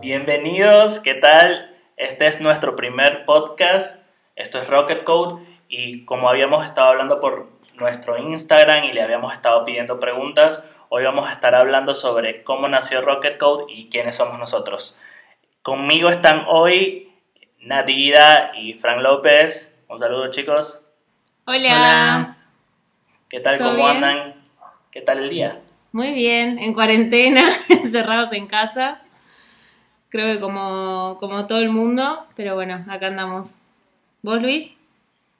Bienvenidos, ¿qué tal? Este es nuestro primer podcast, esto es Rocket Code y como habíamos estado hablando por nuestro Instagram y le habíamos estado pidiendo preguntas, hoy vamos a estar hablando sobre cómo nació Rocket Code y quiénes somos nosotros. Conmigo están hoy Natividad y Frank López. Un saludo chicos. Hola. ¿Qué tal? ¿Cómo andan? ¿Qué tal el día? Muy bien, en cuarentena, encerrados en casa. Creo que como, como todo el mundo, pero bueno, acá andamos. ¿Vos, Luis?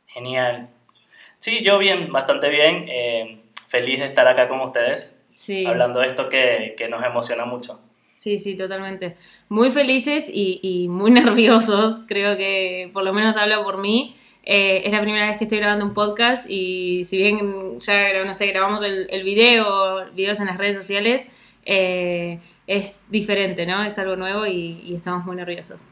Genial. Sí, yo bien, bastante bien. Eh, feliz de estar acá con ustedes. Sí. Hablando de esto que, que nos emociona mucho. Sí, sí, totalmente. Muy felices y, y, muy nerviosos, creo que por lo menos habla por mí. Eh, es la primera vez que estoy grabando un podcast y si bien ya, no sé, grabamos el, el video, videos en las redes sociales, eh, es diferente, ¿no? Es algo nuevo y, y, estamos muy nerviosos.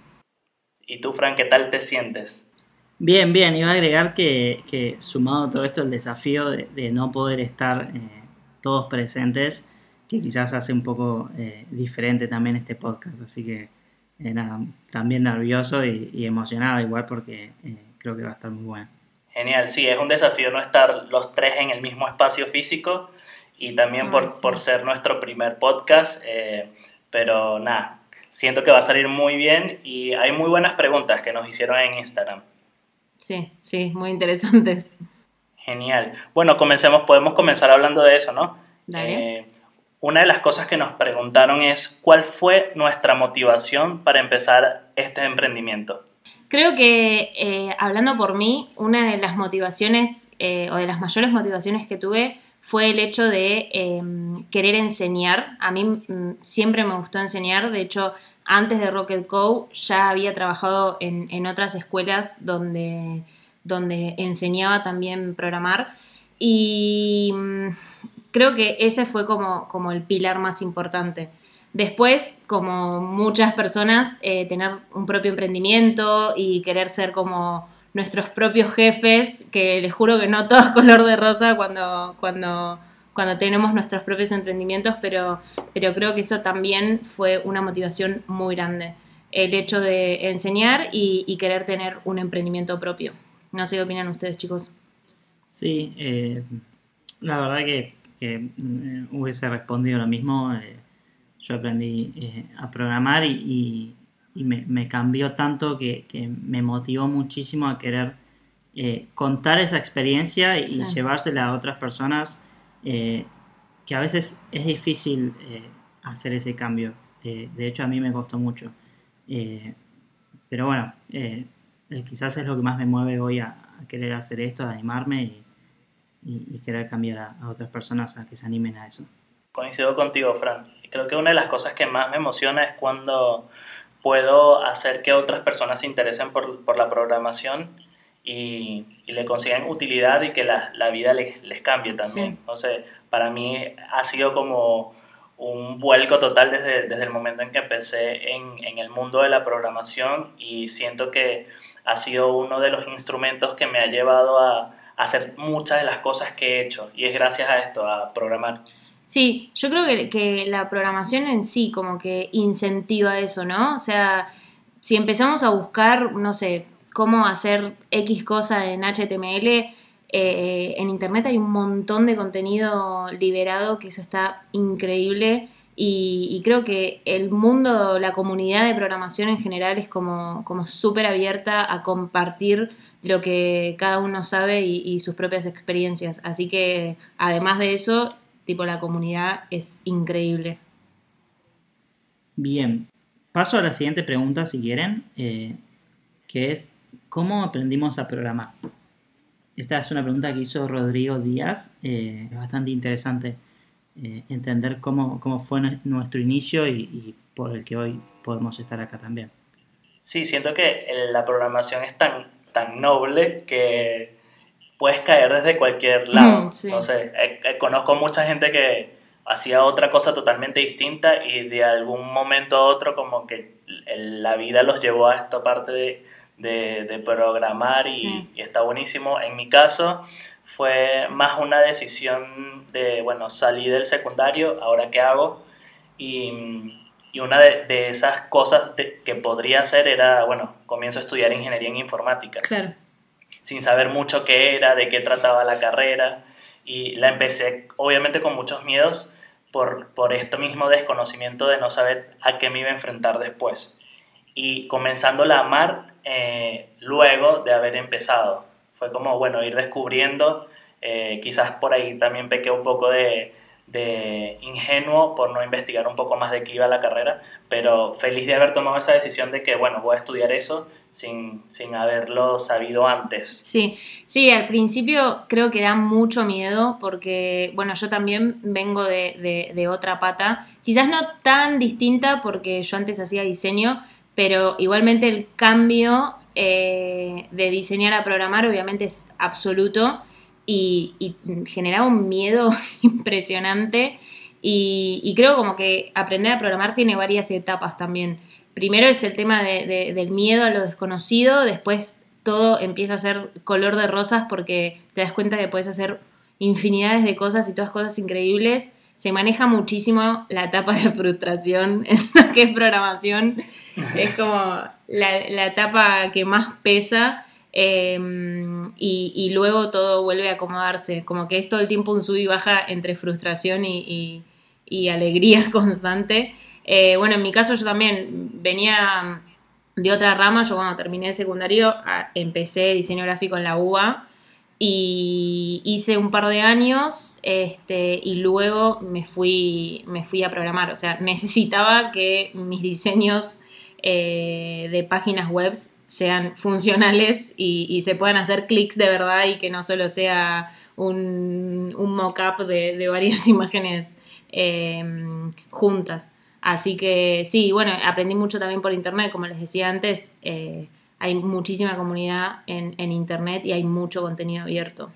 ¿Y tú, Frank, qué tal te sientes? Bien, bien. Iba a agregar que, que sumado a todo esto, el desafío de, de no poder estar eh, todos presentes, que quizás hace un poco eh, diferente también este podcast. Así que eh, nada, también nervioso y, y, emocionado igual porque eh, creo que va a estar muy bueno. Genial, sí, es un desafío no estar los tres en el mismo espacio físico y también por, por ser nuestro primer podcast, eh, pero nada, siento que va a salir muy bien y hay muy buenas preguntas que nos hicieron en Instagram. Sí, sí, muy interesantes. Genial. Bueno, comencemos, podemos comenzar hablando de eso, ¿no? Dale. Eh, una de las cosas que nos preguntaron es cuál fue nuestra motivación para empezar este emprendimiento. Creo que, eh, hablando por mí, una de las motivaciones eh, o de las mayores motivaciones que tuve fue el hecho de eh, querer enseñar. A mí mm, siempre me gustó enseñar, de hecho, antes de Rocket Co ya había trabajado en, en otras escuelas donde, donde enseñaba también programar y mm, creo que ese fue como, como el pilar más importante. Después, como muchas personas, eh, tener un propio emprendimiento y querer ser como nuestros propios jefes, que les juro que no todo es color de rosa cuando, cuando, cuando tenemos nuestros propios emprendimientos, pero, pero creo que eso también fue una motivación muy grande. El hecho de enseñar y, querer tener un emprendimiento propio. No sé qué opinan ustedes, chicos. Sí, eh, la verdad que, que eh, hubiese respondido lo mismo. Eh, yo aprendí eh, a programar y, y, y me, me, cambió tanto que, que, me motivó muchísimo a querer eh, contar esa experiencia y sí. llevársela a otras personas eh, que a veces es difícil hacer ese cambio. de hecho, a mí me costó mucho. pero bueno, quizás es lo que más me mueve hoy a, a querer hacer esto, a animarme y, y, y querer cambiar a, a, otras personas a que se animen a eso. Coincido contigo, Fran. Creo que una de las cosas que más me emociona es cuando puedo hacer que otras personas se interesen por, por la programación y, y, le consigan utilidad y que la, la vida les, les, cambie también. Sí. Entonces, para mí ha sido como un vuelco total desde, desde el momento en que empecé en, en el mundo de la programación y siento que ha sido uno de los instrumentos que me ha llevado a, a hacer muchas de las cosas que he hecho y es gracias a esto, a programar. Sí, yo creo que, que, la programación en sí como que incentiva eso, ¿no? O sea, si empezamos a buscar, no sé, cómo hacer X cosa en HTML, eh, en Internet hay un montón de contenido liberado que eso está increíble y, creo que el mundo, la comunidad de programación en general es como, como súper abierta a compartir lo que cada uno sabe y sus propias experiencias. Así que además de eso, tipo la comunidad es increíble. Bien, paso a la siguiente pregunta si quieren, eh, que es ¿cómo aprendimos a programar? Esta es una pregunta que hizo Rodrigo Díaz, eh, es bastante interesante eh, entender cómo, cómo, fue nuestro inicio y, y, por el que hoy podemos estar acá también. Sí, siento que la programación es tan, tan noble que puedes caer desde cualquier lado. Mm, sí. No sé, eh, eh, conozco mucha gente que hacía otra cosa totalmente distinta y de algún momento a otro como que la vida los llevó a esta parte de, de, programar y, está buenísimo. En mi caso fue más una decisión de, bueno, salí del secundario, ahora qué hago. Y, una de, esas cosas que podría hacer era, bueno, comienzo a estudiar ingeniería en informática. Claro. Sin saber mucho qué era, de qué trataba la carrera. Y la empecé obviamente con muchos miedos por, por esto mismo desconocimiento de no saber a qué me iba a enfrentar después. Y comenzándola a amar eh, luego de haber empezado. Fue como, bueno, ir descubriendo, eh, quizás por ahí también pequé un poco de, de ingenuo por no investigar un poco más de qué iba la carrera, pero feliz de haber tomado esa decisión de que, bueno, voy a estudiar eso sin, sin haberlo sabido antes. Sí, sí, al principio creo que da mucho miedo porque, bueno, yo también vengo de, de, de otra pata, quizás no tan distinta porque yo antes hacía diseño, pero igualmente el cambio eh, de diseñar a programar obviamente es absoluto y, y generaba un miedo impresionante y, creo como que aprender a programar tiene varias etapas también. Primero es el tema del miedo a lo desconocido, después todo empieza a ser color de rosas porque te das cuenta que puedes hacer infinidades de cosas y todas cosas increíbles se maneja muchísimo la etapa de frustración en lo que es programación. es como la, etapa que más pesa em, y, luego todo vuelve a acomodarse. Como que es todo el tiempo un sub y baja entre frustración y, alegría constante. Eh, bueno, en mi caso yo también venía de otra rama. Yo cuando terminé el secundario empecé diseño gráfico en la UBA y hice un par de años este, y luego me fui, me fui a programar. O sea, necesitaba que mis diseños eh, de páginas web sean funcionales y, se puedan hacer clics de verdad y que no solo sea un, mock-up de, varias imágenes em, juntas. Así que sí, bueno, aprendí mucho también por internet, como les decía antes. Eh, hay muchísima comunidad en, Internet y hay mucho contenido abierto.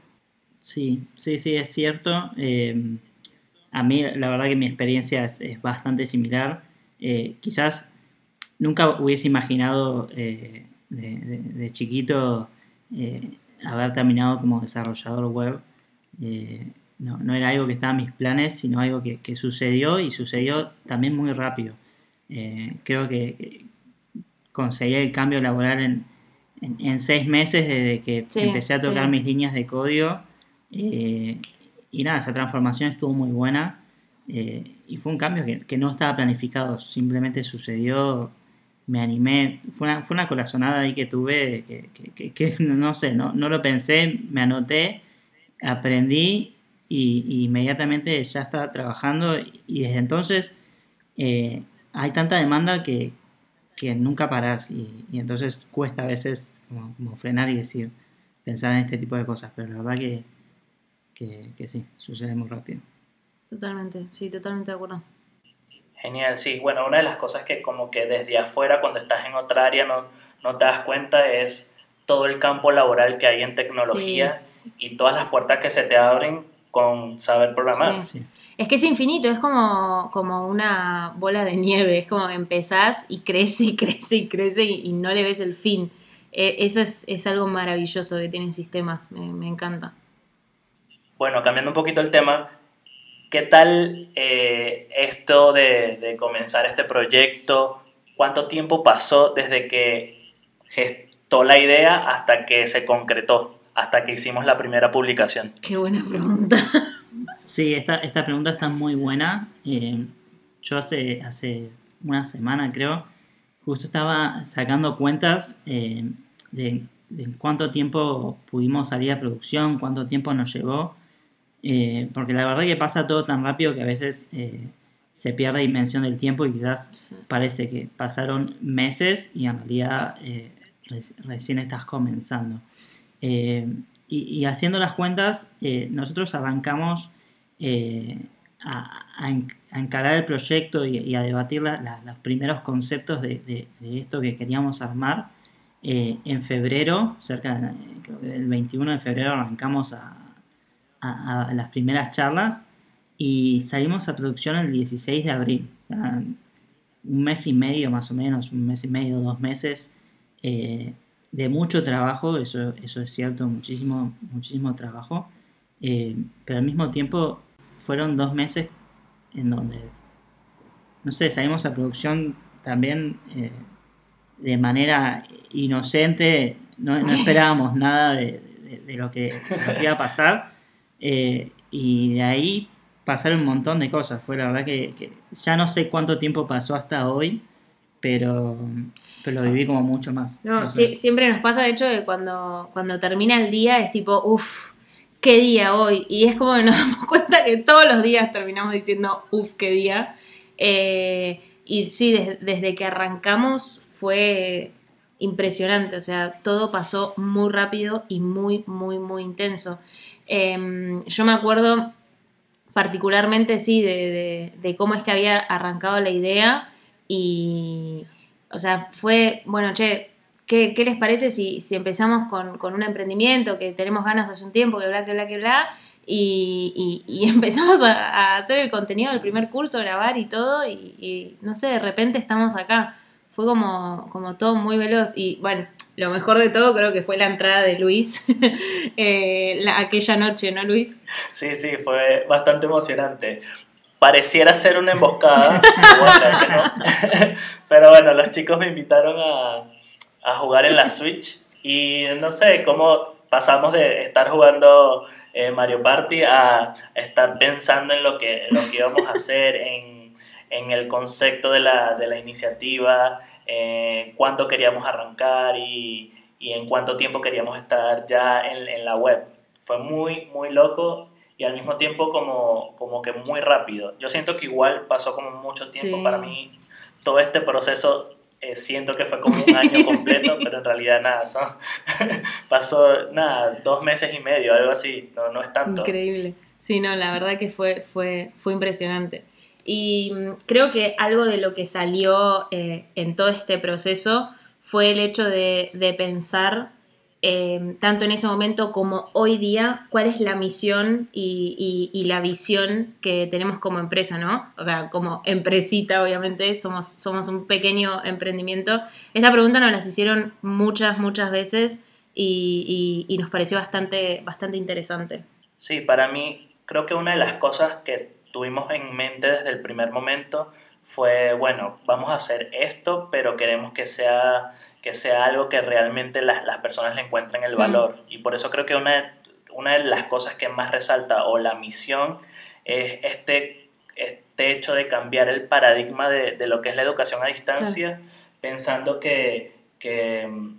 Sí, sí, sí, es cierto. Eh, a mí la verdad que mi experiencia es, bastante similar. Eh, quizás nunca hubiese imaginado eh, de, chiquito haber terminado como desarrollador web. No, era algo que estaba en mis planes, sino algo que, que sucedió y sucedió también muy rápido. creo que, conseguí el cambio laboral en, en, seis meses desde que empecé a tocar mis líneas de código. Eh, y nada, esa transformación estuvo muy buena. Eh, y fue un cambio que, no estaba planificado, simplemente sucedió, me animé, fue una, fue una corazonada ahí que tuve, que, no sé, no, no, lo pensé, me anoté, aprendí y, inmediatamente ya estaba trabajando y desde entonces eh, hay tanta demanda que, que nunca paras y, entonces cuesta a veces como, frenar y decir, pensar en este tipo de cosas, pero la verdad que, que, sí, sucede muy rápido. Totalmente, sí, totalmente de acuerdo. Genial, sí. Bueno, una de las cosas que como que desde afuera, cuando estás en otra área, no, no te das cuenta es todo el campo laboral que hay en tecnología y todas las puertas que se te abren con saber programar. Sí. Es que es infinito, es como, como una bola de nieve, es como que empezás y crece y crece y crece y, no le ves el fin. E, eso es, algo maravilloso que tienen sistemas, me, encanta. Bueno, cambiando un poquito el tema, ¿qué tal eh, esto de, de, comenzar este proyecto? ¿Cuánto tiempo pasó desde que gestó la idea hasta que se concretó, hasta que hicimos la primera publicación? Qué buena pregunta. Sí, esta, esta pregunta está muy buena. Eh, yo hace, hace una semana, creo, justo estaba sacando cuentas eh, de, cuánto tiempo pudimos salir a producción, cuánto tiempo nos llevó. Eh, porque la verdad que pasa todo tan rápido que a veces se pierde dimensión del tiempo y quizás parece que pasaron meses y en realidad recién estás comenzando. Y, haciendo las cuentas, nosotros arrancamos eh, a, encarar el proyecto y, a debatir los primeros conceptos de, esto que queríamos armar. Eh, en febrero, cerca del 21 de febrero, arrancamos a, las primeras charlas y salimos a producción el 16 de abril. Un mes y medio más o menos, un mes y medio, dos meses, eh, de mucho trabajo, eso, eso es cierto, muchísimo, muchísimo trabajo, eh, pero al mismo tiempo fueron dos meses en donde, no sé, salimos a producción también eh, de manera inocente, no, esperábamos nada de, lo, que, iba a pasar, eh, y de ahí pasaron un montón de cosas, fue la verdad que ya no sé cuánto tiempo pasó hasta hoy, pero pero lo viví como mucho más. No, siempre nos pasa, de hecho, que cuando, cuando termina el día es tipo, uff, qué día hoy. Y es como que nos damos cuenta que todos los días terminamos diciendo, uff, qué día. Eh, y sí, desde que arrancamos fue impresionante, o sea, todo pasó muy rápido y muy, muy, muy intenso. Em, yo me acuerdo particularmente, sí, de, de, cómo es que había arrancado la idea y, o sea, fue, bueno, che, ¿qué, les parece si, si empezamos con, un emprendimiento que tenemos ganas hace un tiempo, que bla, que bla, que bla? Y, y, empezamos a, hacer el contenido del primer curso, grabar y todo, y, no sé, de repente estamos acá. Fue como, como todo muy veloz. Y bueno, lo mejor de todo creo que fue la entrada de Luis eh, aquella noche, ¿no, Luis? Sí, sí, fue bastante emocionante pareciera ser una emboscada, pero bueno, los chicos me invitaron a, a, jugar en la Switch y no sé cómo pasamos de estar jugando eh, Mario Party a estar pensando en lo que, lo que íbamos a hacer, en, en el concepto de la, de la iniciativa, eh, cuánto queríamos arrancar y, y, en cuánto tiempo queríamos estar ya en, en la web. Fue muy, muy loco y al mismo tiempo como, como que muy rápido. Yo siento que igual pasó como mucho tiempo para mí. Todo este proceso eh, siento que fue como un año completo, pero en realidad nada, pasó nada, dos meses y medio, algo así, no, no es tanto. Increíble. Sí, no, la verdad que fue, fue, fue impresionante. Y mm, creo que algo de lo que salió eh, en todo este proceso fue el hecho de, de pensar eh, tanto en ese momento como hoy día, cuál es la misión y, la visión que tenemos como empresa, ¿no? O sea, como empresita, obviamente, somos, somos un pequeño emprendimiento. Esta pregunta nos las hicieron muchas, muchas veces y, nos pareció bastante, bastante interesante. Sí, para mí creo que una de las cosas que tuvimos en mente desde el primer momento fue, bueno, vamos a hacer esto, pero queremos que sea que sea algo que realmente las, las personas le encuentren el valor. Y por eso creo que una, una de las cosas que más resalta o la misión es este, este hecho de cambiar el paradigma de, de lo que es la educación a distancia, pensando que, que mm,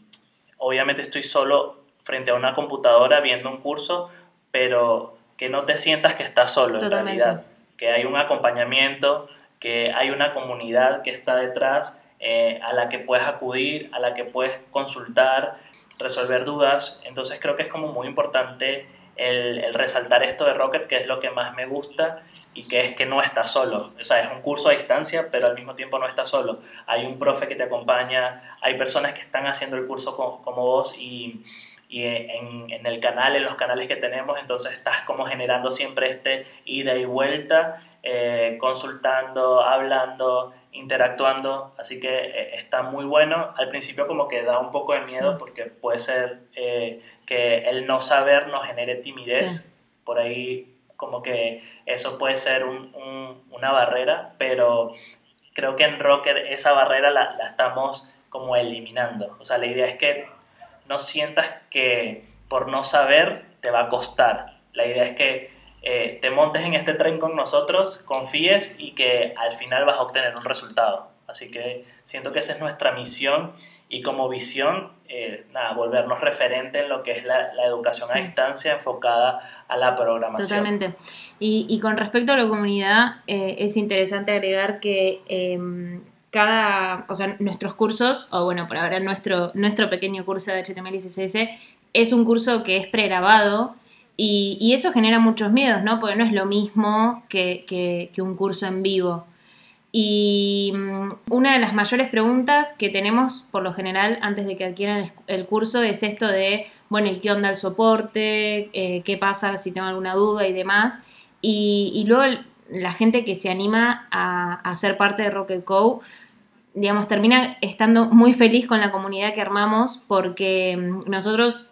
obviamente estoy solo frente a una computadora viendo un curso, pero que no te sientas que estás solo en realidad, que hay un acompañamiento, que hay una comunidad que está detrás eh, a la que puedes acudir, a la que puedes consultar, resolver dudas. Entonces creo que es como muy importante el, resaltar esto de Rocket, que es lo que más me gusta y que es que no estás solo. O sea, es un curso a distancia, pero al mismo tiempo no estás solo. Hay un profe que te acompaña, hay personas que están haciendo el curso como, vos y, en, el canal, en los canales que tenemos, entonces estás como generando siempre este ida y vuelta, eh, consultando, hablando, interactuando, así que eh, está muy bueno. Al principio como que da un poco de miedo porque puede ser eh, que el no saber nos genere timidez, por ahí como que eso puede ser una barrera, pero creo que en Rocker esa barrera la, la estamos como eliminando. O sea, la idea es que no sientas que por no saber te va a costar. La idea es que eh, te montes en este tren con nosotros, confíes y que al final vas a obtener un resultado. Así que siento que esa es nuestra misión y como visión, eh, nada, volvernos referente en lo que es la, educación a distancia enfocada a la programación. Totalmente. Y, con respecto a la comunidad, eh, es interesante agregar que em, cada, o sea, nuestros cursos, o bueno, por ahora nuestro, nuestro pequeño curso de HTML y CSS, es un curso que es pregrabado y, eso genera muchos miedos, ¿no? Porque no es lo mismo que, un curso en vivo. Y mm, una de las mayores preguntas que tenemos por lo general antes de que adquieran el curso es esto de, bueno, ¿y qué onda el soporte? Eh, ¿Qué pasa si tengo alguna duda y demás? Y, luego la gente que se anima a, a ser parte de Rocket Co digamos, termina estando muy feliz con la comunidad que armamos porque mm, nosotros,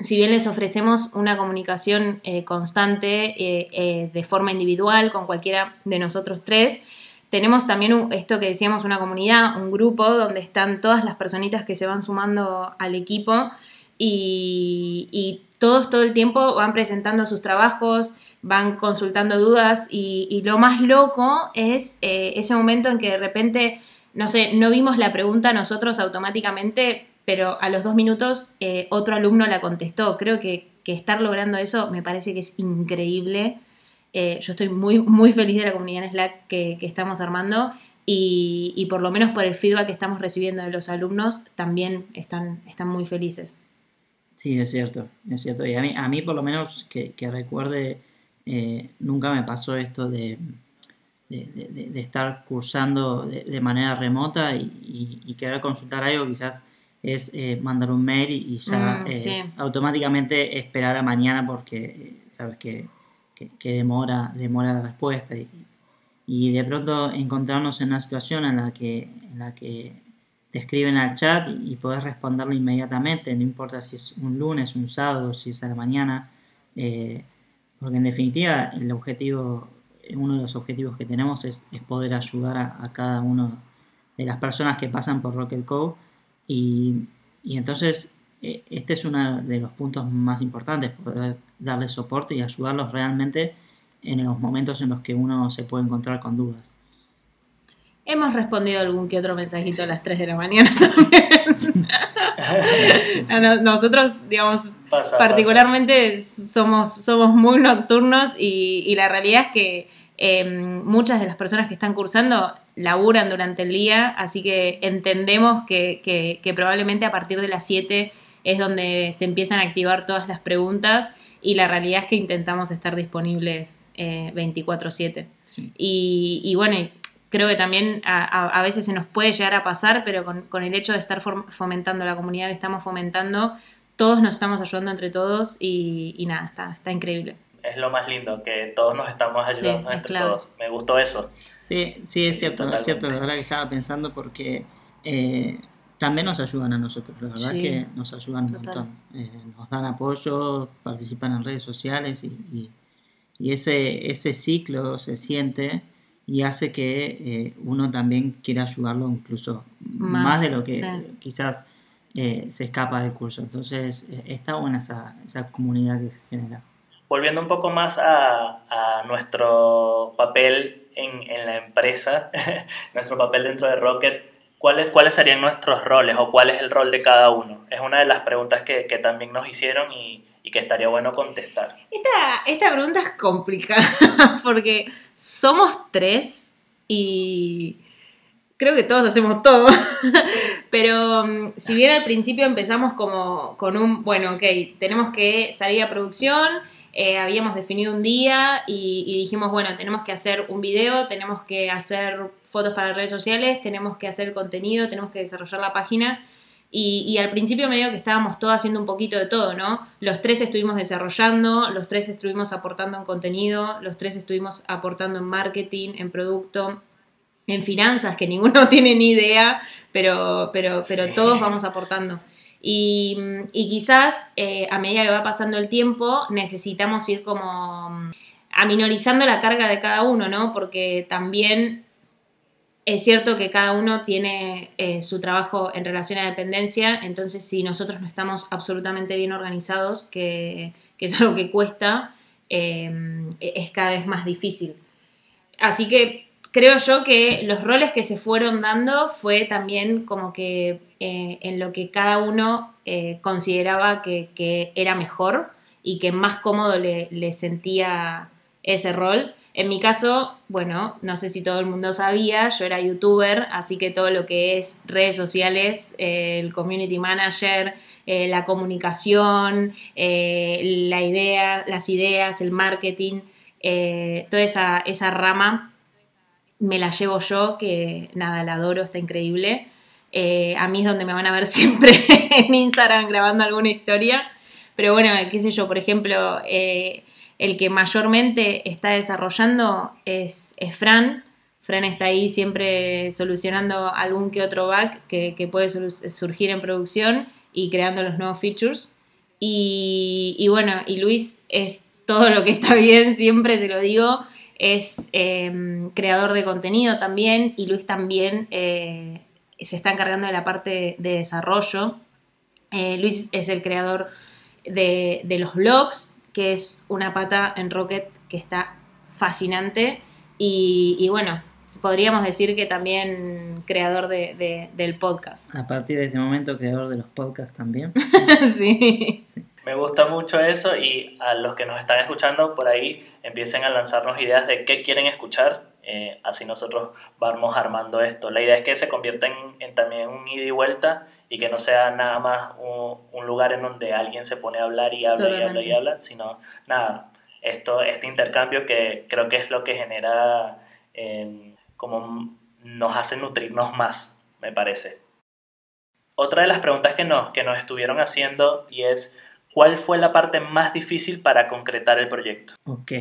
si bien les ofrecemos una comunicación eh, constante eh, eh, de forma individual con cualquiera de nosotros tres, tenemos también esto que decíamos, una comunidad, un grupo donde están todas las personitas que se van sumando al equipo y, todos todo el tiempo van presentando sus trabajos, van consultando dudas y, lo más loco es ese momento en que de repente no sé, no vimos la pregunta nosotros automáticamente, pero a los dos minutos eh, otro alumno la contestó. Creo que, estar logrando eso me parece que es increíble. Eh, yo estoy muy, muy feliz de la comunidad en Slack que, estamos armando y, por lo menos por el feedback que estamos recibiendo de los alumnos también están, están muy felices. Sí, es cierto, es cierto. Y a mí, a mí por lo menos que, recuerde, eh, nunca me pasó esto de de, estar cursando de, manera remota y, querer consultar algo quizás es eh, mandar un mail y, ya mm, eh, automáticamente esperar a mañana porque eh, sabes que, demora, demora la respuesta. Y, de pronto encontrarnos en una situación en la que, en la que te escriben al chat y, puedes responderle inmediatamente, no importa si es un lunes, un sábado, si es a la mañana, porque en definitiva el objetivo uno de los objetivos que tenemos es, poder ayudar a, cada una de las personas que pasan por Rocket Code y, entonces eh, este es uno de los puntos más importantes, poder darles soporte y ayudarlos realmente en los momentos en los que uno se puede encontrar con dudas. Hemos respondido algún que otro mensajito a las 3 de la mañana también. Nosotros, digamos, particularmente Somos, somos muy nocturnos y, la realidad es que Em, muchas de las personas que están cursando laburan durante el día, así que entendemos que, probablemente a partir de las 7 es donde se empiezan a activar todas las preguntas y la realidad es que intentamos estar disponibles 24/7. Eh, y, bueno, creo que también a, veces se nos puede llegar a pasar, pero con, el hecho de estar fomentando la comunidad que estamos fomentando, todos nos estamos ayudando entre todos y, y nada, está, está increíble es lo más lindo, que todos nos estamos ayudando entre todos. Me gustó eso. Sí, sí, es cierto, es cierto, la verdad que estaba pensando porque eh, también nos ayudan a nosotros, la verdad que nos ayudan un montón. Eh, nos dan apoyo, participan en redes sociales y, y, ese, ese ciclo se siente y hace que eh, uno también quiera ayudarlo incluso más, de lo que quizás se escapa del curso. Entonces está buena esa, esa comunidad que se genera volviendo un poco más a, nuestro papel en, la empresa, nuestro papel dentro de Rocket, ¿cuáles, ¿cuáles serían nuestros roles o cuál es el rol de cada uno? Es una de las preguntas que, también nos hicieron y, que estaría bueno contestar. Esta, esta pregunta es complicada porque somos tres y creo que todos hacemos todo, pero mm, si bien al principio empezamos como con un, bueno, ok, tenemos que salir a producción, eh, habíamos definido un día y, dijimos, bueno, tenemos que hacer un video, tenemos que hacer fotos para redes sociales, tenemos que hacer contenido, tenemos que desarrollar la página. Y, al principio me digo que estábamos todos haciendo un poquito de todo, ¿no? Los tres estuvimos desarrollando, los tres estuvimos aportando en contenido, los tres estuvimos aportando en marketing, en producto, en finanzas, que ninguno tiene ni idea, pero, pero, pero todos vamos aportando. Y, quizás eh, a medida que va pasando el tiempo necesitamos ir como mm, aminorizando la carga de cada uno, ¿no? Porque también es cierto que cada uno tiene eh, su trabajo en relación a dependencia, entonces si nosotros no estamos absolutamente bien organizados, que, es algo que cuesta, em, e, es cada vez más difícil. Así que creo yo que los roles que se fueron dando fue también como que eh, en lo que cada uno eh, consideraba que, era mejor y que más cómodo le, sentía ese rol. En mi caso, bueno, no sé si todo el mundo sabía, yo era youtuber, así que todo lo que es redes sociales, eh, el community manager, la comunicación, la idea, las ideas, el marketing, toda esa, esa rama me la llevo yo, que nada, la adoro, está increíble. Eh, a mí es donde me van a ver siempre en Instagram grabando alguna historia. Pero bueno, qué sé yo, por ejemplo, eh, el que mayormente está desarrollando es, Fran. Fran está ahí siempre solucionando algún que otro bug que, que puede surgir en producción y creando los nuevos features. Y, y, bueno, y Luis es todo lo que está bien, siempre se lo digo, es em, creador de contenido también y Luis también eh, se está encargando de la parte de desarrollo. Eh, Luis es el creador de, de los blogs, que es una pata en Rocket que está fascinante. Y, bueno, podríamos decir que también creador de, del podcast. A partir de este momento, creador de los podcasts también. sí. Me gusta mucho eso y a los que nos están escuchando por ahí empiecen a lanzarnos ideas de qué quieren escuchar, eh, así nosotros vamos armando esto. La idea es que se convierta en, también un ida y vuelta y que no sea nada más un, lugar en donde alguien se pone a hablar y habla y habla y habla, sino nada, esto, este intercambio que creo que es lo que genera, eh, como nos hace nutrirnos más, me parece. Otra de las preguntas que nos, que nos estuvieron haciendo y es, ¿cuál fue la parte más difícil para concretar el proyecto? Ok,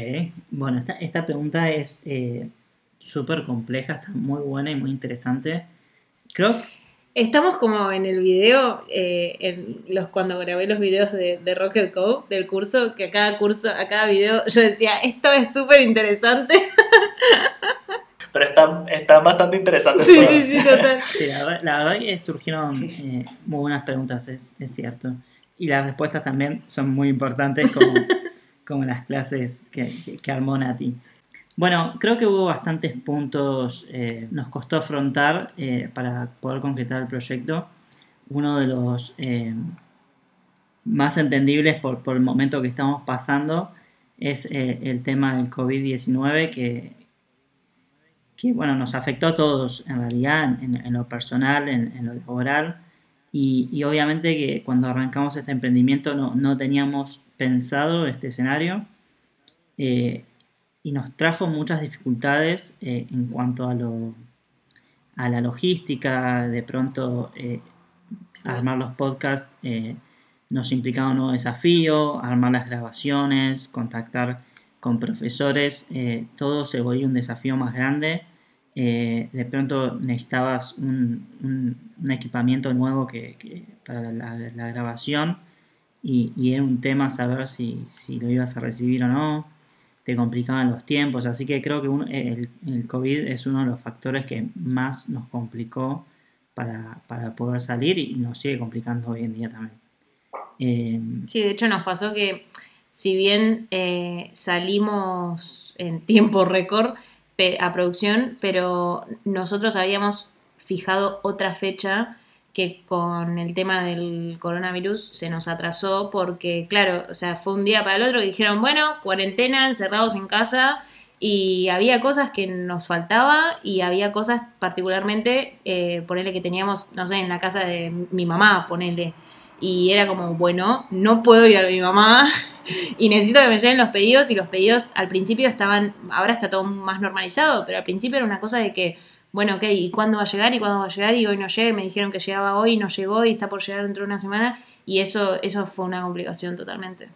bueno, esta, esta pregunta es eh, súper compleja, está muy buena y muy interesante. Creo Estamos como en el video, eh, en los, cuando grabé los videos de, de, Rocket Code, del curso, que a cada curso, a cada video yo decía, esto es súper interesante. Pero está, está bastante interesante. Sí, sí, sí, total. la, verdad, es que surgieron eh, muy buenas preguntas, es, es, cierto. Y las respuestas también son muy importantes, como, como las clases que, que, que armó Nati. Bueno, creo que hubo bastantes puntos, eh, nos costó afrontar eh, para poder concretar el proyecto. Uno de los eh, más entendibles por, el momento que estamos pasando es el tema del COVID-19 que, que, bueno, nos afectó a todos en realidad, en, lo personal, en, lo laboral. Y, obviamente que cuando arrancamos este emprendimiento no, no teníamos pensado este escenario y nos trajo muchas dificultades eh, en cuanto a, lo, a la logística, de pronto eh, armar los podcasts eh, nos implicaba un nuevo desafío, armar las grabaciones, contactar con profesores, todo se volvió un desafío más grande. De pronto necesitabas un, un, equipamiento nuevo que, para la, grabación y, era un tema saber si, lo ibas a recibir o no te complicaban los tiempos, así que creo que el, COVID es uno de los factores que más nos complicó para, poder salir y nos sigue complicando hoy en día también. Eh, sí, de hecho nos pasó que si bien eh, salimos en tiempo récord a producción, pero nosotros habíamos fijado otra fecha que con el tema del coronavirus se nos atrasó porque, claro, o sea, fue un día para el otro que dijeron, bueno, cuarentena, encerrados en casa y había cosas que nos faltaba y había cosas particularmente, eh, ponele que teníamos, no sé, en la casa de mi mamá, ponele. Y era como, bueno, no puedo ir a mi mamá y necesito que me lleguen los pedidos y los pedidos al principio estaban, ahora está todo más normalizado, pero al principio era una cosa de que bueno, ok, ¿y cuándo va a llegar? ¿Y cuándo va a llegar? Y hoy no llega, me dijeron que llegaba hoy, no llegó y está por llegar dentro de una semana. Y eso, eso fue una complicación totalmente.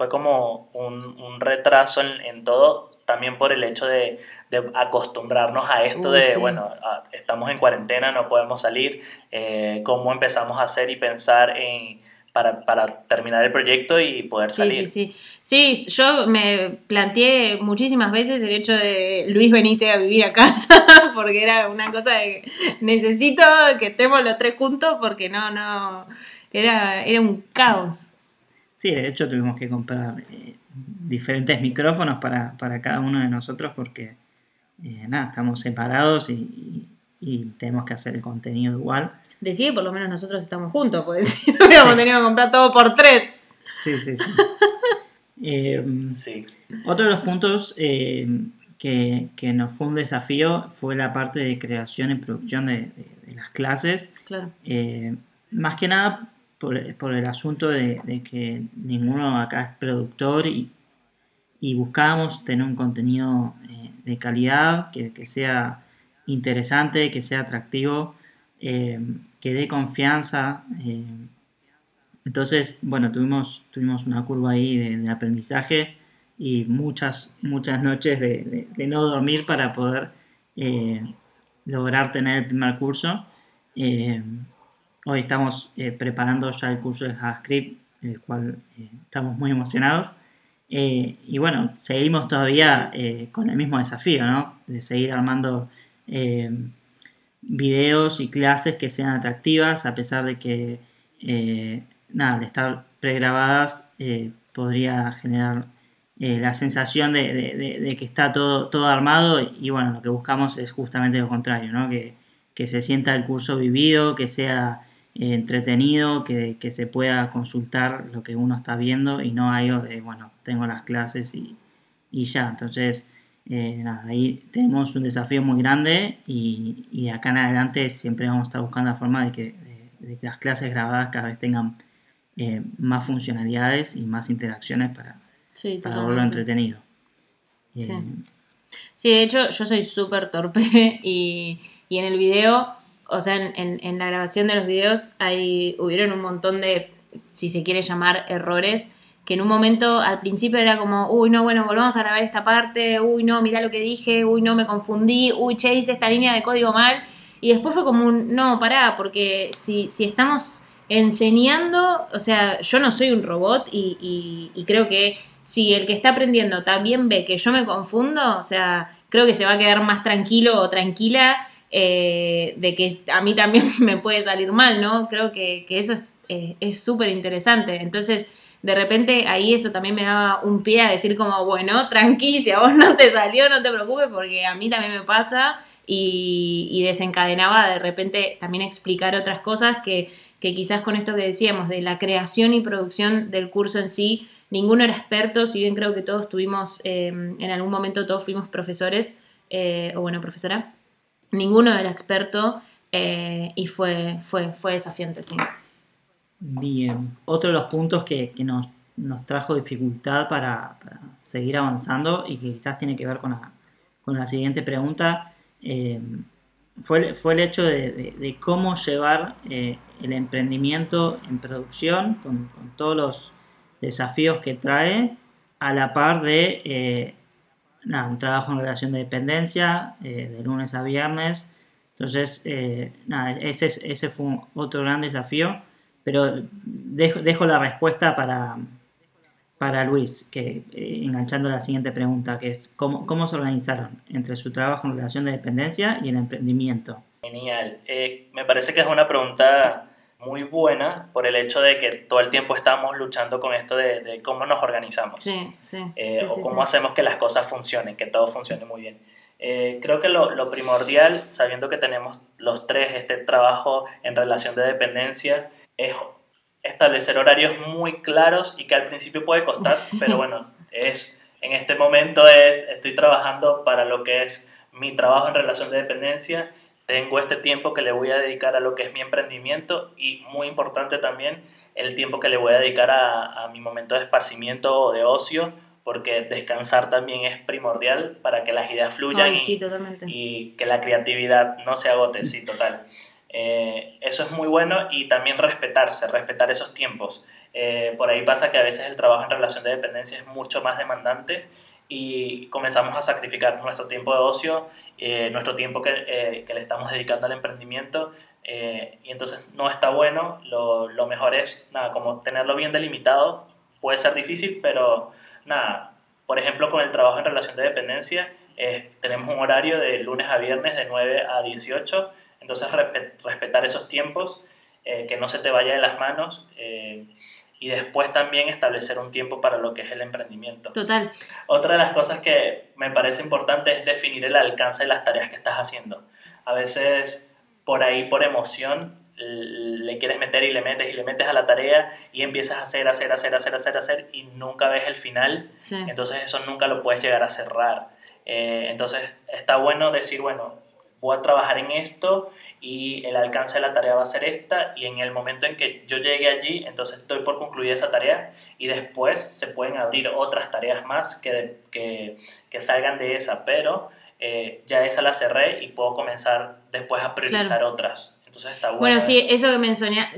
Fue como un, retraso en, todo, también por el hecho de, acostumbrarnos a esto de, bueno, estamos en cuarentena, no podemos salir, eh, cómo empezamos a hacer y pensar en para, para, terminar el proyecto y poder salir. Sí, sí, sí. Sí, yo me planteé muchísimas veces el hecho de Luis venite a vivir a casa, porque era una cosa de necesito que estemos los tres juntos porque no, no, era, era un caos. Sí, de hecho tuvimos que comprar eh, diferentes micrófonos para, para, cada uno de nosotros porque, eh, nada, estamos separados y, y tenemos que hacer el contenido igual decide por lo menos nosotros estamos juntos, pues si no hubiéramos tenido que comprar todo por tres. Sí, sí, sí. Eh, otro de los puntos eh, que, nos fue un desafío fue la parte de creación y producción de, las clases. Claro. Eh, más que nada por, el asunto de, que ninguno acá es productor y, buscábamos tener un contenido de calidad, que, sea interesante, que sea atractivo que dé confianza. Eh, entonces, bueno, tuvimos, tuvimos una curva ahí de, aprendizaje y muchas, muchas noches de, no dormir para poder lograr tener el primer curso. Hoy estamos preparando ya el curso de JavaScript, el cual estamos muy emocionados. y bueno, seguimos todavía con el mismo desafío, ¿no? De seguir armando videos y clases que sean atractivas, a pesar de que, eh, nada, al estar pregrabadas eh, podría generar eh, la sensación de, que está todo, todo armado y bueno, lo que buscamos es justamente lo contrario, ¿no? que, se sienta el curso vivido, que sea entretenido, que, se pueda consultar lo que uno está viendo y no algo de, bueno, tengo las clases y, y ya. Entonces, eh, ahí tenemos un desafío muy grande y, y, acá en adelante siempre vamos a estar buscando la forma de que, las clases grabadas cada vez tengan eh, más funcionalidades y más interacciones para, para volverlo entretenido. Eh, sí. de hecho yo soy súper torpe y, y, en el video, o sea, en, la grabación de los videos hay, hubieron un montón de, si se quiere llamar, errores que en un momento al principio era como, uy, no, bueno, volvamos a grabar esta parte, uy, no, mira lo que dije, uy, no, me confundí, uy, che, hice esta línea de código mal. Y después fue como un, no, pará, porque si, si estamos enseñando, o sea, yo no soy un robot y, creo que si el que está aprendiendo también ve que yo me confundo, o sea, creo que se va a quedar más tranquilo o tranquila eh, de que a mí también me puede salir mal, ¿no? Creo que, que eso es súper interesante. Entonces, de repente ahí eso también me daba un pie a decir como, bueno, tranqui, si a vos no te salió, no te preocupes porque a mí también me pasa y, desencadenaba de repente también explicar otras cosas que, quizás con esto que decíamos de la creación y producción del curso en sí, ninguno era experto, si bien creo que todos tuvimos, eh, en algún momento todos fuimos profesores, eh, o bueno, profesora, ninguno era experto eh, y fue, fue, fue desafiante, sí. Bien, otro de los puntos que, nos, trajo dificultad para, seguir avanzando y que quizás tiene que ver con la, con la siguiente pregunta eh, fue, fue, el hecho de, cómo llevar eh, el emprendimiento en producción con, todos los desafíos que trae a la par de eh, un trabajo en relación de dependencia de lunes a viernes. Entonces, nada, ese, ese fue otro gran desafío pero dejo, la respuesta para, para Luis, que eh, enganchando la siguiente pregunta, que es ¿cómo, ¿cómo, se organizaron entre su trabajo en relación de dependencia y el emprendimiento? Genial. Eh, me parece que es una pregunta muy buena por el hecho de que todo el tiempo estamos luchando con esto de, cómo nos organizamos. Sí, sí. Eh, o cómo hacemos que las cosas funcionen, que todo funcione muy bien. creo que lo, lo, primordial, sabiendo que tenemos los tres este trabajo en relación de dependencia, es establecer horarios muy claros y que al principio puede costar, pero bueno, es en este momento es estoy trabajando para lo que es mi trabajo en relación de dependencia, tengo este tiempo que le voy a dedicar a lo que es mi emprendimiento y muy importante también el tiempo que le voy a dedicar a, mi momento de esparcimiento o de ocio, porque descansar también es primordial para que las ideas fluyan y, y, que la creatividad no se agote, sí, total. Eh, eso es muy bueno y también respetarse, respetar esos tiempos. Eh, por ahí pasa que a veces el trabajo en relación de dependencia es mucho más demandante y comenzamos a sacrificar nuestro tiempo de ocio, eh, nuestro tiempo que, que, le estamos dedicando al emprendimiento y entonces no está bueno. Lo, lo, mejor es, nada, como tenerlo bien delimitado. Puede ser difícil, pero nada, por ejemplo, con el trabajo en relación de dependencia, tenemos un horario de lunes a viernes de 9 a 18 entonces, respetar esos tiempos, eh, que no se te vaya de las manos eh, y después también establecer un tiempo para lo que es el emprendimiento. Total. Otra de las cosas que me parece importante es definir el alcance de las tareas que estás haciendo. A veces, por ahí, por emoción, le quieres meter y le metes y le metes a la tarea y empiezas a hacer, hacer, hacer, hacer, hacer, hacer y nunca ves el final. Entonces eso nunca lo puedes llegar a cerrar. Eh, entonces está bueno decir, bueno, voy a trabajar en esto y el alcance de la tarea va a ser esta y en el momento en que yo llegue allí, entonces estoy por concluir esa tarea y después se pueden abrir otras tareas más que, que, que salgan de esa, pero eh, ya esa la cerré y puedo comenzar después a priorizar otras. Entonces está bueno. Bueno, sí, eso que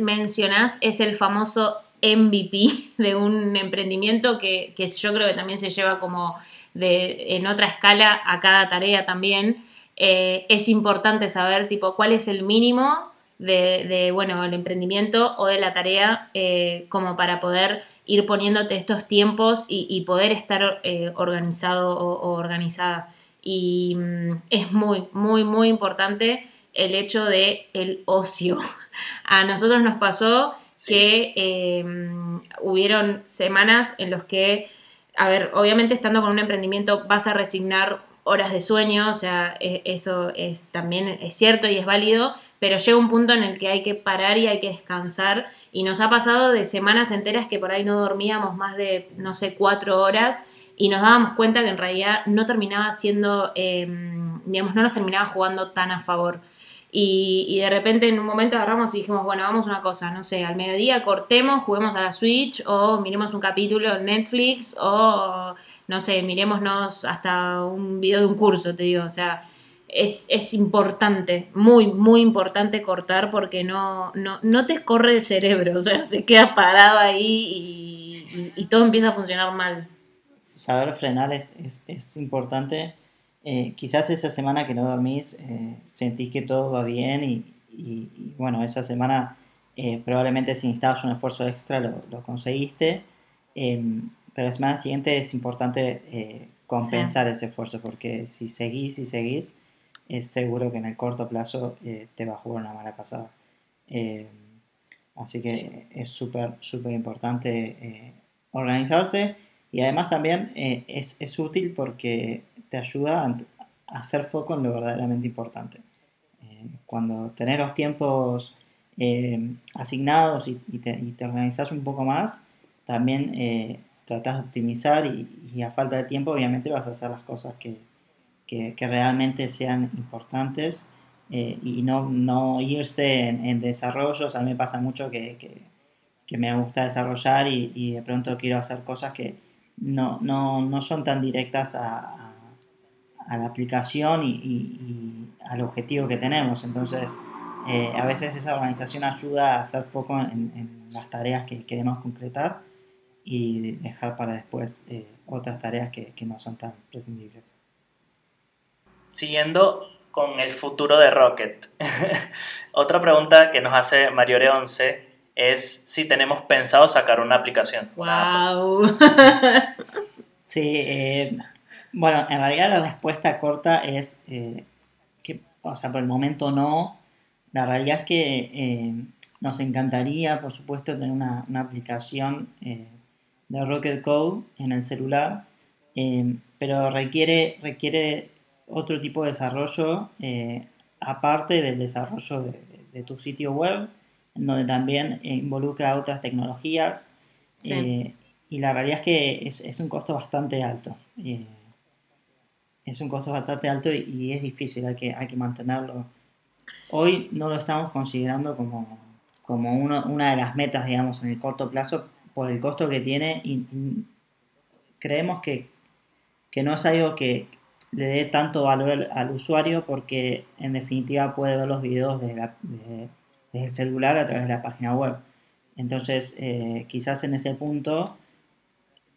mencionas es el famoso MVP de un emprendimiento que, que yo creo que también se lleva como de, en otra escala a cada tarea también eh, es importante saber tipo cuál es el mínimo de, bueno, el emprendimiento o de la tarea eh, como para poder ir poniéndote estos tiempos y, poder estar eh, organizado o, organizada. Y mm, es muy, muy, muy importante el hecho de el ocio. A nosotros nos pasó que em, hubieron semanas en los que, a ver, obviamente estando con un emprendimiento vas a resignar horas de sueño, o sea, e, eso es también es cierto y es válido, pero llega un punto en el que hay que parar y hay que descansar. Y nos ha pasado de semanas enteras que por ahí no dormíamos más de, no sé, cuatro horas y nos dábamos cuenta que en realidad no terminaba siendo, em, digamos, no nos terminaba jugando tan a favor. Y, de repente en un momento agarramos y dijimos, bueno, vamos a una cosa, no sé, al mediodía cortemos, juguemos a la Switch o miremos un capítulo en Netflix o, no sé, miremosnos hasta un video de un curso, te digo, o sea, es, importante, muy, muy importante cortar porque no, no, te escorre el cerebro, o sea, se queda parado ahí y, todo empieza a funcionar mal. Saber frenar es, es importante eh, quizás esa semana que no dormís eh, sentís que todo va bien y, bueno, esa semana eh, probablemente si necesitabas un esfuerzo extra lo, conseguiste, em, pero la semana siguiente es importante compensar ese esfuerzo porque si seguís y seguís, es seguro que en el corto plazo te va a jugar una mala pasada. Em, así que es súper, súper importante organizarse y además también es, es útil porque te ayuda a hacer foco en lo verdaderamente importante. Eh, cuando tenés los tiempos eh, asignados y, te, y, organizas un poco más, también eh, tratás de optimizar y, a falta de tiempo obviamente vas a hacer las cosas que, realmente sean importantes y no, no irse en, desarrollos. A mí me pasa mucho que, me gusta desarrollar y, de pronto quiero hacer cosas que no, no son tan directas a a la aplicación y, al objetivo que tenemos. Entonces, eh, a veces esa organización ayuda a hacer foco en, las tareas que queremos concretar y dejar para después eh, otras tareas que, no son tan prescindibles. Siguiendo con el futuro de Rocket, otra pregunta que nos hace Mariore 11 es si tenemos pensado sacar una aplicación. ¡Wow! sí, eh, bueno, en realidad la respuesta corta es eh, que, o sea, por el momento no. La realidad es que eh, nos encantaría, por supuesto, tener una, aplicación eh, de Rocket Code en el celular, pero requiere, requiere otro tipo de desarrollo aparte del desarrollo de, tu sitio web, en donde también involucra otras tecnologías. y la realidad es que es, es un costo bastante alto es un costo bastante alto y, es difícil, hay que, hay que mantenerlo. Hoy no lo estamos considerando como, como una de las metas, digamos, en el corto plazo por el costo que tiene y, creemos que, no es algo que le dé tanto valor al, usuario porque en definitiva puede ver los videos desde, el celular a través de la página web. Entonces, eh, quizás en ese punto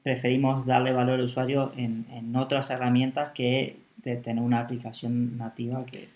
preferimos darle valor al usuario en, otras herramientas que de tener una aplicación nativa que...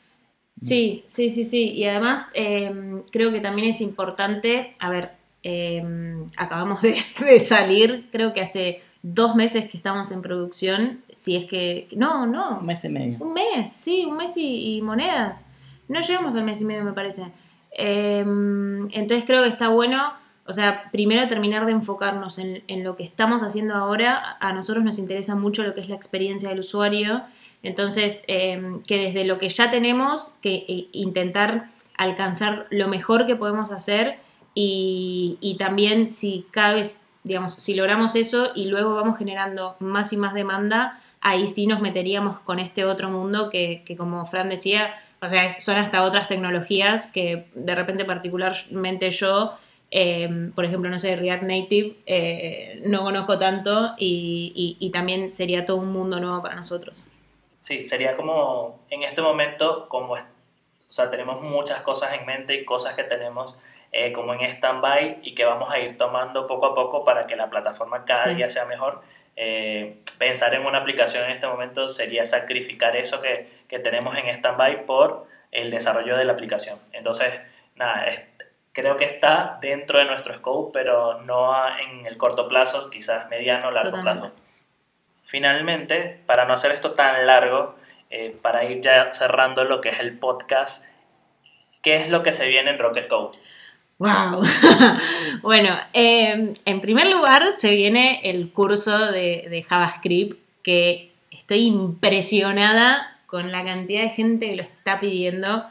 Sí, sí, sí, sí. Y además em, creo que también es importante, a ver, em, acabamos de, salir, creo que hace dos meses que estamos en producción, si es que... No, no. Un mes y medio. Un mes, sí, un mes y, monedas. No llegamos al mes y medio, me parece. Em, entonces creo que está bueno o sea, primero terminar de enfocarnos en, lo que estamos haciendo ahora. A nosotros nos interesa mucho lo que es la experiencia del usuario. Entonces, em, que desde lo que ya tenemos, que e, intentar alcanzar lo mejor que podemos hacer y, también si cada vez, digamos, si logramos eso y luego vamos generando más y más demanda, ahí sí nos meteríamos con este otro mundo que, que como Fran decía, o sea, son hasta otras tecnologías que de repente particularmente yo Em, por ejemplo, no sé, React Native eh, no conozco tanto y, también sería todo un mundo nuevo para nosotros. Sí, sería como en este momento, como o sea, tenemos muchas cosas en mente y cosas que tenemos eh, como en stand-by y que vamos a ir tomando poco a poco para que la plataforma cada día sea mejor. Eh, pensar en una aplicación en este momento sería sacrificar eso que, que tenemos en stand-by por el desarrollo de la aplicación. Entonces, nada, creo que está dentro de nuestro scope, pero no en el corto plazo, quizás mediano o largo plazo. Finalmente, para no hacer esto tan largo, eh, para ir ya cerrando lo que es el podcast, ¿qué es lo que se viene en Rocket Code? ¡Wow! bueno, em, en primer lugar se viene el curso de, JavaScript que estoy impresionada con la cantidad de gente que lo está pidiendo.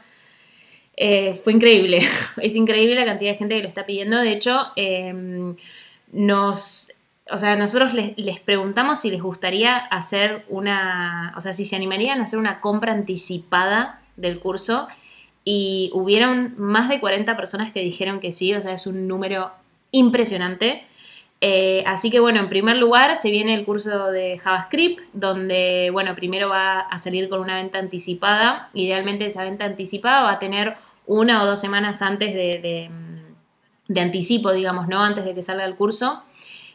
Eh, fue increíble, es increíble la cantidad de gente que lo está pidiendo. De hecho, em, nos o sea, nosotros les, preguntamos si les gustaría hacer una, o sea, si se animarían a hacer una compra anticipada del curso y hubieron más de 40 personas que dijeron que sí, o sea, es un número impresionante. Eh, así que bueno, en primer lugar se viene el curso de JavaScript, donde bueno, primero va a salir con una venta anticipada. Idealmente esa venta anticipada va a tener una o dos semanas antes de, de, de anticipo, digamos, ¿no? Antes de que salga el curso.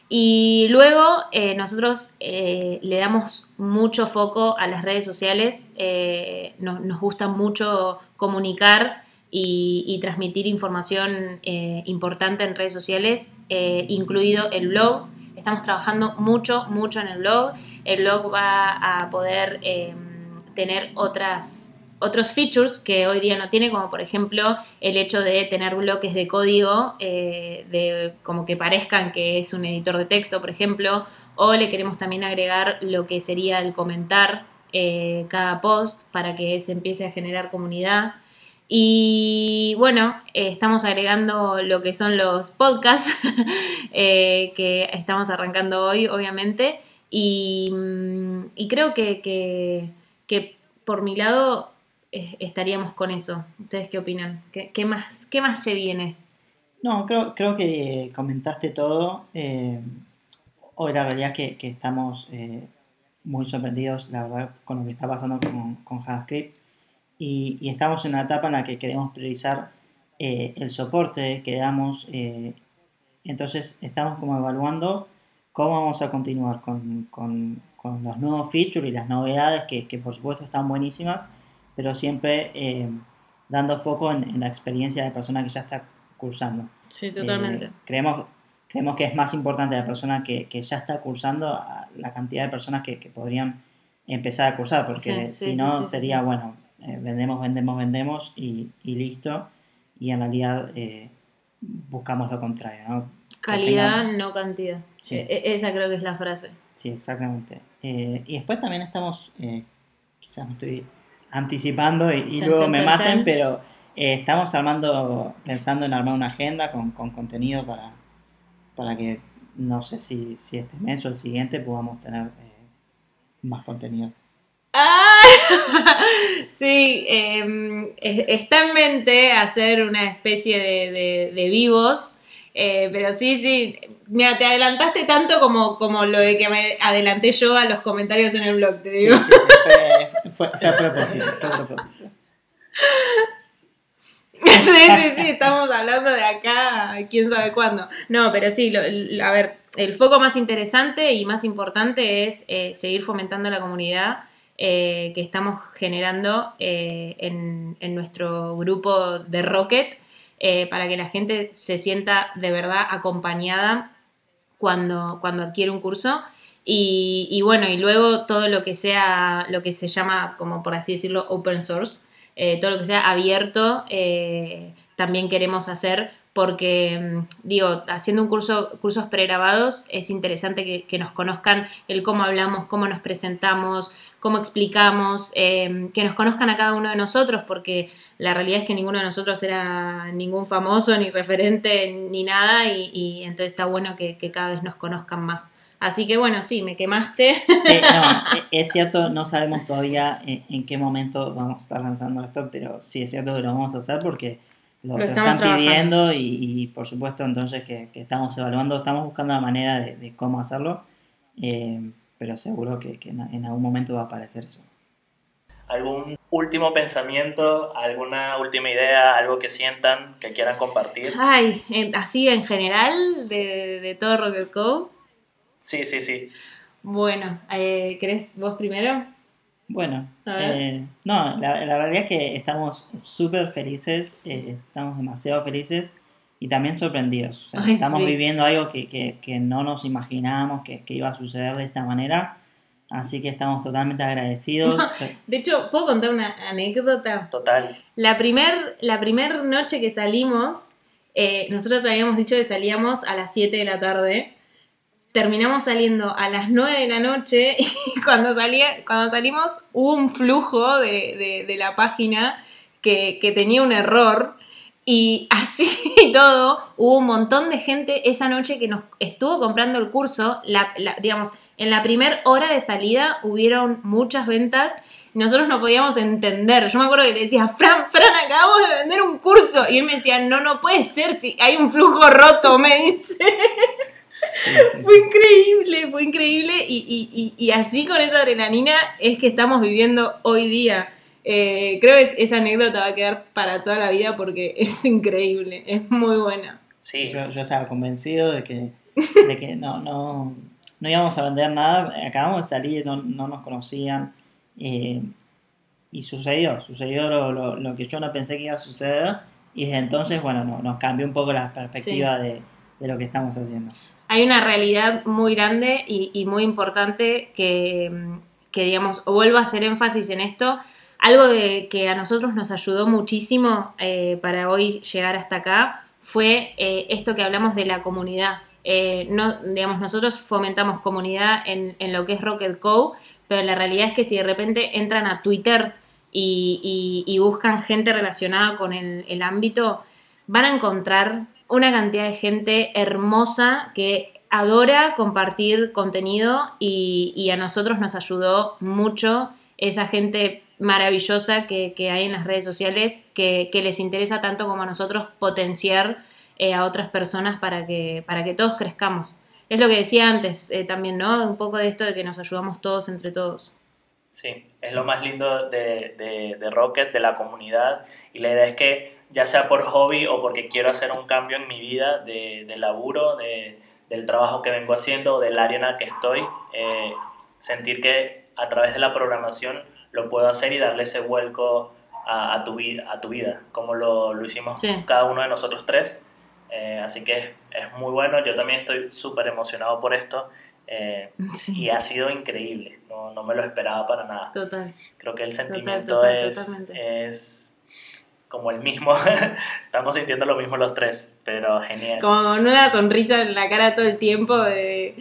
Y luego eh, nosotros eh, le damos mucho foco a las redes sociales, eh, nos, gusta mucho comunicar y, transmitir información importante en redes sociales, incluido el blog. Estamos trabajando mucho, mucho en el blog. El blog va a poder tener otras otros features que hoy día no tiene, como por ejemplo el hecho de tener bloques de código, eh, de como que parezcan que es un editor de texto, por ejemplo, o le queremos también agregar lo que sería el comentar eh, cada post para que se empiece a generar comunidad. Y bueno, eh, estamos agregando lo que son los podcasts que estamos arrancando hoy, obviamente. Y, mm, creo que, que por mi lado estaríamos con eso. ¿Ustedes qué opinan? ¿Qué, más, qué más se viene? No, creo, creo que comentaste todo. Eh, hoy la realidad es que, estamos eh, muy sorprendidos, la verdad, con lo que está pasando con, con JavaScript. Y, estamos en una etapa en la que queremos priorizar eh, el soporte que damos. entonces estamos como evaluando cómo vamos a continuar con, los nuevos features y las novedades que, que por supuesto están buenísimas pero siempre eh, dando foco en, la experiencia de la persona que ya está cursando. Sí, totalmente. Eh, creemos, creemos que es más importante la persona que, ya está cursando a la cantidad de personas que, podrían empezar a cursar, porque si no sería, bueno, eh, vendemos, vendemos, vendemos y, listo, y en realidad buscamos lo contrario, ¿no? Calidad, no cantidad. E, e, esa creo que es la frase. Sí, exactamente. y después también estamos, quizás no estoy anticipando y, luego me maten, pero eh, estamos armando, pensando en armar una agenda con, contenido para, para que no sé si, si este mes o el siguiente podamos tener eh, más contenido. sí, em, está en mente hacer una especie de, de vivos eh, pero sí, sí, mira, te adelantaste tanto como, como lo de que me adelanté yo a los comentarios en el blog, te digo. Sí, sí, fue, a propósito, fue a propósito. sí, sí, sí, estamos hablando de acá, quién sabe cuándo. No, pero sí, a ver, el foco más interesante y más importante es eh, seguir fomentando la comunidad eh, que estamos generando en, en, nuestro grupo de Rocket eh, para que la gente se sienta de verdad acompañada cuando, cuando adquiere un curso. Y, bueno, y luego todo lo que sea, lo que se llama, como por así decirlo, open source, eh, todo lo que sea abierto, eh, también queremos hacer porque, mm, digo, haciendo un curso, cursos pregrabados, es interesante que, nos conozcan el cómo hablamos, cómo nos presentamos, cómo explicamos, em, que nos conozcan a cada uno de nosotros, porque la realidad es que ninguno de nosotros era ningún famoso, ni referente, ni nada, y, entonces está bueno que, cada vez nos conozcan más. Así que bueno, sí, me quemaste. Sí, no, e, es cierto, no sabemos todavía en, qué momento vamos a estar lanzando esto, pero sí es cierto que lo vamos a hacer porque lo, están pidiendo y, por supuesto entonces que, estamos evaluando, estamos buscando la manera de, cómo hacerlo, eh, pero seguro que, en, algún momento va a aparecer eso. ¿Algún último pensamiento, alguna última idea, algo que sientan, que quieran compartir? Ay, así en general, de, de todo Rocket Code. Sí, sí, sí. Bueno, eh, ¿querés vos primero? Bueno, eh, no, la, la realidad es que estamos súper felices, eh, estamos demasiado felices y también sorprendidos. O sea, Ay, estamos sí. viviendo algo que, que- que no nos imaginábamos que, que iba a suceder de esta manera, así que estamos totalmente agradecidos. De hecho, ¿puedo contar una anécdota? Total. La primer, la primer noche que salimos, eh, nosotros habíamos dicho que salíamos a las 7 de la tarde. Terminamos saliendo a las 9 de la noche y cuando, salía, cuando salimos hubo un flujo de, de- de la página que, que tenía un error y así y todo hubo un montón de gente esa noche que nos estuvo comprando el curso. La, la- digamos, en la primera hora de salida hubieron muchas ventas nosotros no podíamos entender. Yo me acuerdo que le decía, Fran, Fran, acabamos de vender un curso. Y él me decía, no, no puede ser, si hay un flujo roto, me dice. Sí, sí. Fue increíble, fue increíble. Y, y- y- y así con esa adrenalina es que estamos viviendo hoy día. Eh, creo que es- esa anécdota va a quedar para toda la vida porque es increíble, es muy buena. Sí, Yo, yo estaba convencido de que, de que no, no, no íbamos a vender nada. Acabamos de salir, no, no nos conocían. eh, y sucedió, sucedió lo, lo- lo que yo no pensé que iba a suceder. Y desde entonces, bueno, no, nos cambió un poco la perspectiva de, de lo que estamos haciendo. Hay una realidad muy grande y, muy importante que, mm, que, digamos, vuelvo a hacer énfasis en esto. Algo de, que a nosotros nos ayudó muchísimo eh, para hoy llegar hasta acá fue eh, esto que hablamos de la comunidad. Eh, no, digamos, nosotros fomentamos comunidad en, lo que es Rocket Co, pero la realidad es que si de repente entran a Twitter y, buscan gente relacionada con el ámbito, van a encontrar una cantidad de gente hermosa que adora compartir contenido y, y a nosotros nos ayudó mucho esa gente maravillosa que, que hay en las redes sociales que, que les interesa tanto como a nosotros potenciar eh, a otras personas para que, para que todos crezcamos. Es lo que decía antes eh, también, ¿no? Un poco de esto de que nos ayudamos todos entre todos. Sí, es lo más lindo de, de, de Rocket, de la comunidad. Y la idea es que, ya sea por hobby o porque quiero hacer un cambio en mi vida de, de laburo, de, del trabajo que vengo haciendo, del área en la que estoy, eh, sentir que a través de la programación lo puedo hacer y darle ese vuelco a, a tu, a tu vida, como lo, lo hicimos Sí. cada uno de nosotros tres. Eh, así que es, es muy bueno, yo también estoy súper emocionado por esto. Eh, Sí, y ha sido increíble, no, no me lo esperaba para nada. total. Creo que el sentimiento total, es, como el mismo, estamos sintiendo lo mismo los tres, pero genial. Como con una sonrisa en la cara todo el tiempo de,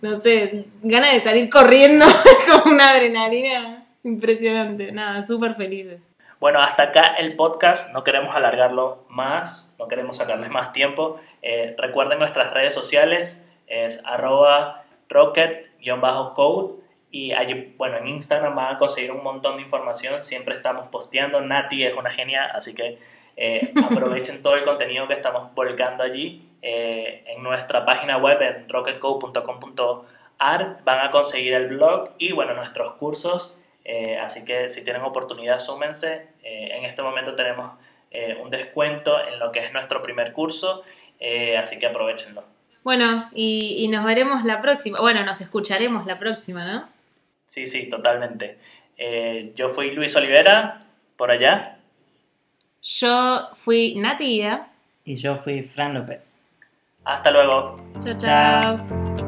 no sé, ganas de salir corriendo, como una adrenalina impresionante. Nada, súper felices. Bueno, hasta acá el podcast, no queremos alargarlo más, no queremos sacarles más tiempo. Eh, recuerden nuestras redes sociales, es arroba rocket-code y allí, bueno, en Instagram van a conseguir un montón de información, siempre estamos posteando, Nati es una genia, así que eh, aprovechen todo el contenido que estamos volcando allí. Eh, en nuestra página web en rocketcode.com.ar van a conseguir el blog y bueno, nuestros cursos. Eh, así que si tienen oportunidad, súmense. En este momento tenemos un descuento en lo que es nuestro primer curso, así que aprovechenlo. Bueno, y, y nos veremos la próxima. Bueno, nos escucharemos la próxima, ¿no? Sí, sí, totalmente. Eh, yo fui Luis Olivera, por allá. Yo fui Nati Guida. Y yo fui Fran López. Hasta luego. Chao, Chao. chao.